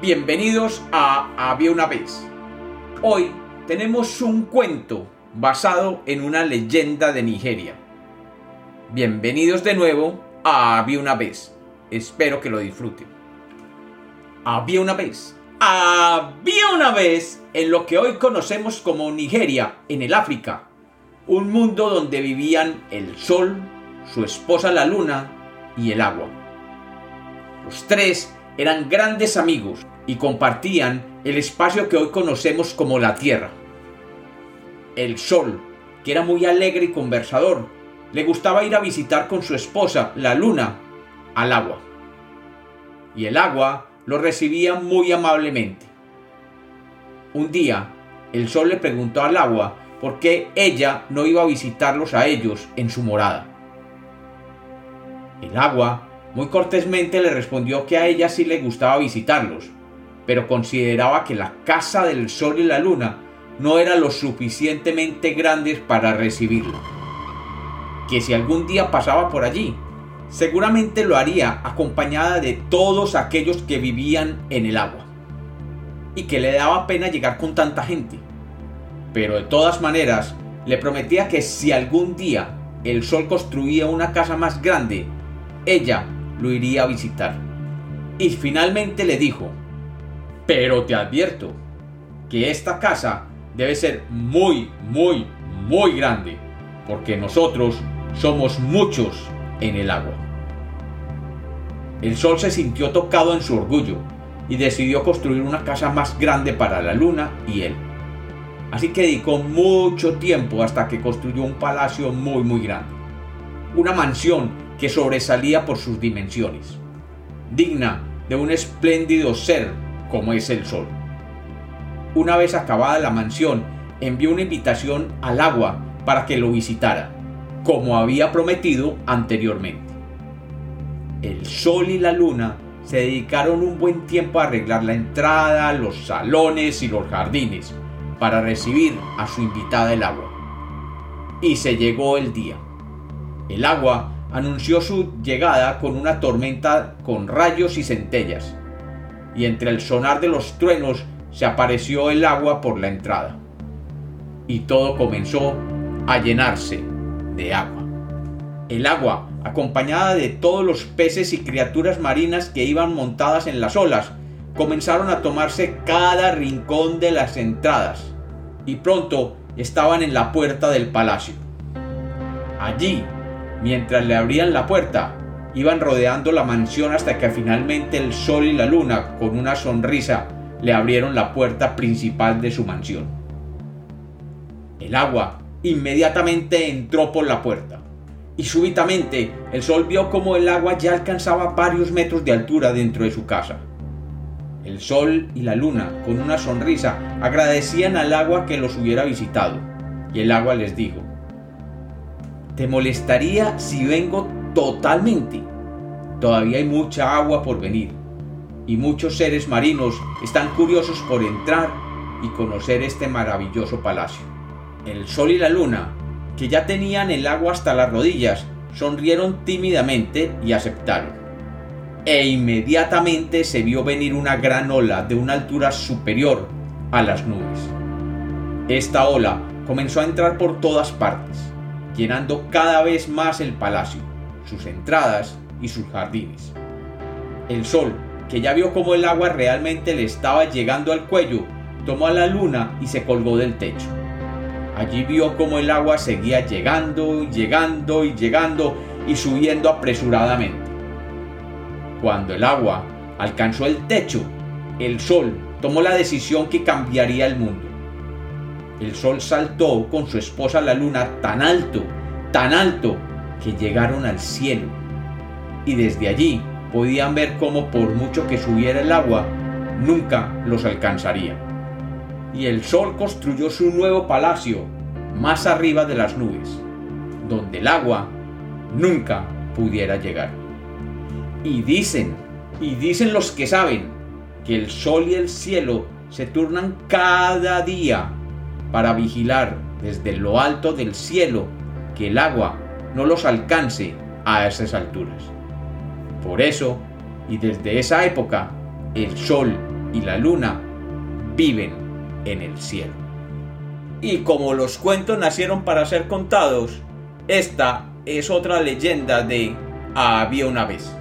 Bienvenidos a Había una vez. Hoy tenemos un cuento basado en una leyenda de Nigeria. Bienvenidos de nuevo a Había una vez. Espero que lo disfruten. Había una vez. Había una vez en lo que hoy conocemos como Nigeria, en el África. Un mundo donde vivían el sol, su esposa la luna y el agua. Los tres eran grandes amigos y compartían el espacio que hoy conocemos como la Tierra. El Sol, que era muy alegre y conversador, le gustaba ir a visitar con su esposa, la Luna, al agua. Y el agua lo recibía muy amablemente. Un día, el Sol le preguntó al agua por qué ella no iba a visitarlos a ellos en su morada. El agua muy cortésmente le respondió que a ella sí le gustaba visitarlos, pero consideraba que la casa del sol y la luna no era lo suficientemente grandes para recibirlo. Que si algún día pasaba por allí, seguramente lo haría acompañada de todos aquellos que vivían en el agua. Y que le daba pena llegar con tanta gente. Pero de todas maneras, le prometía que si algún día el sol construía una casa más grande, ella lo iría a visitar. Y finalmente le dijo, pero te advierto que esta casa debe ser muy, muy, muy grande, porque nosotros somos muchos en el agua. El sol se sintió tocado en su orgullo y decidió construir una casa más grande para la luna y él. Así que dedicó mucho tiempo hasta que construyó un palacio muy muy grande. Una mansión que sobresalía por sus dimensiones, digna de un espléndido ser como es el sol. Una vez acabada la mansión, envió una invitación al agua para que lo visitara, como había prometido anteriormente. El sol y la luna se dedicaron un buen tiempo a arreglar la entrada, los salones y los jardines para recibir a su invitada el agua. Y se llegó el día. El agua anunció su llegada con una tormenta con rayos y centellas, y entre el sonar de los truenos se apareció el agua por la entrada. Y todo comenzó a llenarse de agua. El agua, acompañada de todos los peces y criaturas marinas que iban montadas en las olas, comenzaron a tomarse cada rincón de las entradas, y pronto estaban en la puerta del palacio. Allí Mientras le abrían la puerta, iban rodeando la mansión hasta que finalmente el sol y la luna, con una sonrisa, le abrieron la puerta principal de su mansión. El agua inmediatamente entró por la puerta, y súbitamente el sol vio como el agua ya alcanzaba varios metros de altura dentro de su casa. El sol y la luna, con una sonrisa, agradecían al agua que los hubiera visitado, y el agua les dijo, ¿Te molestaría si vengo totalmente? Todavía hay mucha agua por venir y muchos seres marinos están curiosos por entrar y conocer este maravilloso palacio. El sol y la luna, que ya tenían el agua hasta las rodillas, sonrieron tímidamente y aceptaron. E inmediatamente se vio venir una gran ola de una altura superior a las nubes. Esta ola comenzó a entrar por todas partes llenando cada vez más el palacio, sus entradas y sus jardines. El sol, que ya vio cómo el agua realmente le estaba llegando al cuello, tomó a la luna y se colgó del techo. Allí vio cómo el agua seguía llegando, llegando y llegando y subiendo apresuradamente. Cuando el agua alcanzó el techo, el sol tomó la decisión que cambiaría el mundo el sol saltó con su esposa la luna tan alto, tan alto, que llegaron al cielo. Y desde allí podían ver cómo por mucho que subiera el agua, nunca los alcanzaría. Y el sol construyó su nuevo palacio más arriba de las nubes, donde el agua nunca pudiera llegar. Y dicen, y dicen los que saben, que el sol y el cielo se turnan cada día para vigilar desde lo alto del cielo que el agua no los alcance a esas alturas. Por eso, y desde esa época, el sol y la luna viven en el cielo. Y como los cuentos nacieron para ser contados, esta es otra leyenda de Había una vez.